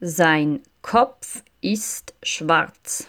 Sein Kopf ist schwarz.